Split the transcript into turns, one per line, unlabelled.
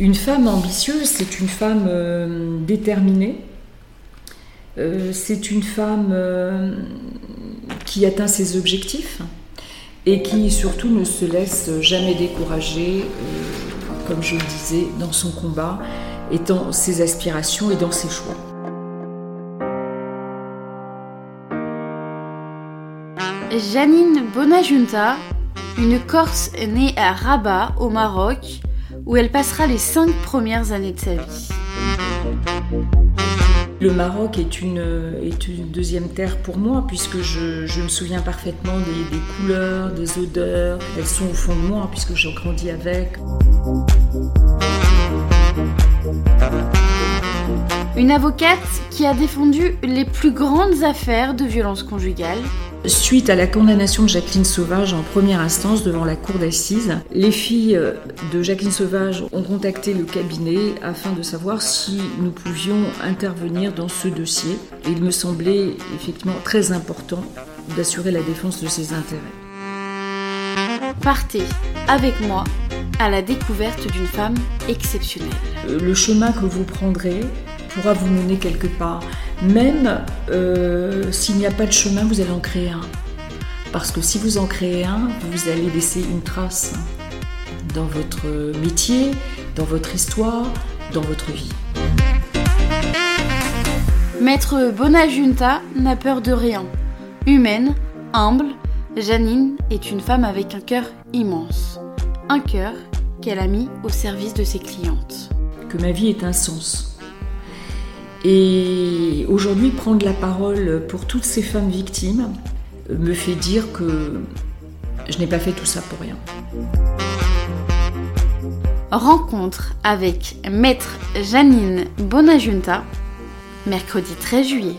Une femme ambitieuse, c'est une femme euh, déterminée. Euh, c'est une femme euh, qui atteint ses objectifs et qui surtout ne se laisse jamais décourager, comme je le disais, dans son combat et dans ses aspirations et dans ses choix.
Janine Bonajunta, une Corse née à Rabat, au Maroc, où elle passera les cinq premières années de sa vie.
Le Maroc est une, est une deuxième terre pour moi, puisque je, me souviens parfaitement des, des, couleurs, des odeurs. Elles sont au fond de moi, puisque j'ai grandi avec.
Une avocate qui a défendu les plus grandes affaires de violence conjugale
Suite à la condamnation de Jacqueline Sauvage en première instance devant la cour d'assises, les filles de Jacqueline Sauvage ont contacté le cabinet afin de savoir si nous pouvions intervenir dans ce dossier. Et il me semblait effectivement très important d'assurer la défense de ses intérêts.
Partez avec moi à la découverte d'une femme exceptionnelle.
Le chemin que vous prendrez pourra vous mener quelque part. Même euh, s'il n'y a pas de chemin, vous allez en créer un. Parce que si vous en créez un, vous allez laisser une trace dans votre métier, dans votre histoire, dans votre vie.
Maître Bonajunta n'a peur de rien. Humaine, humble, Janine est une femme avec un cœur immense. Un cœur qu'elle a mis au service de ses clientes.
Que ma vie est un sens et aujourd'hui, prendre la parole pour toutes ces femmes victimes me fait dire que je n'ai pas fait tout ça pour rien.
Rencontre avec Maître Janine Bonajunta, mercredi 13 juillet.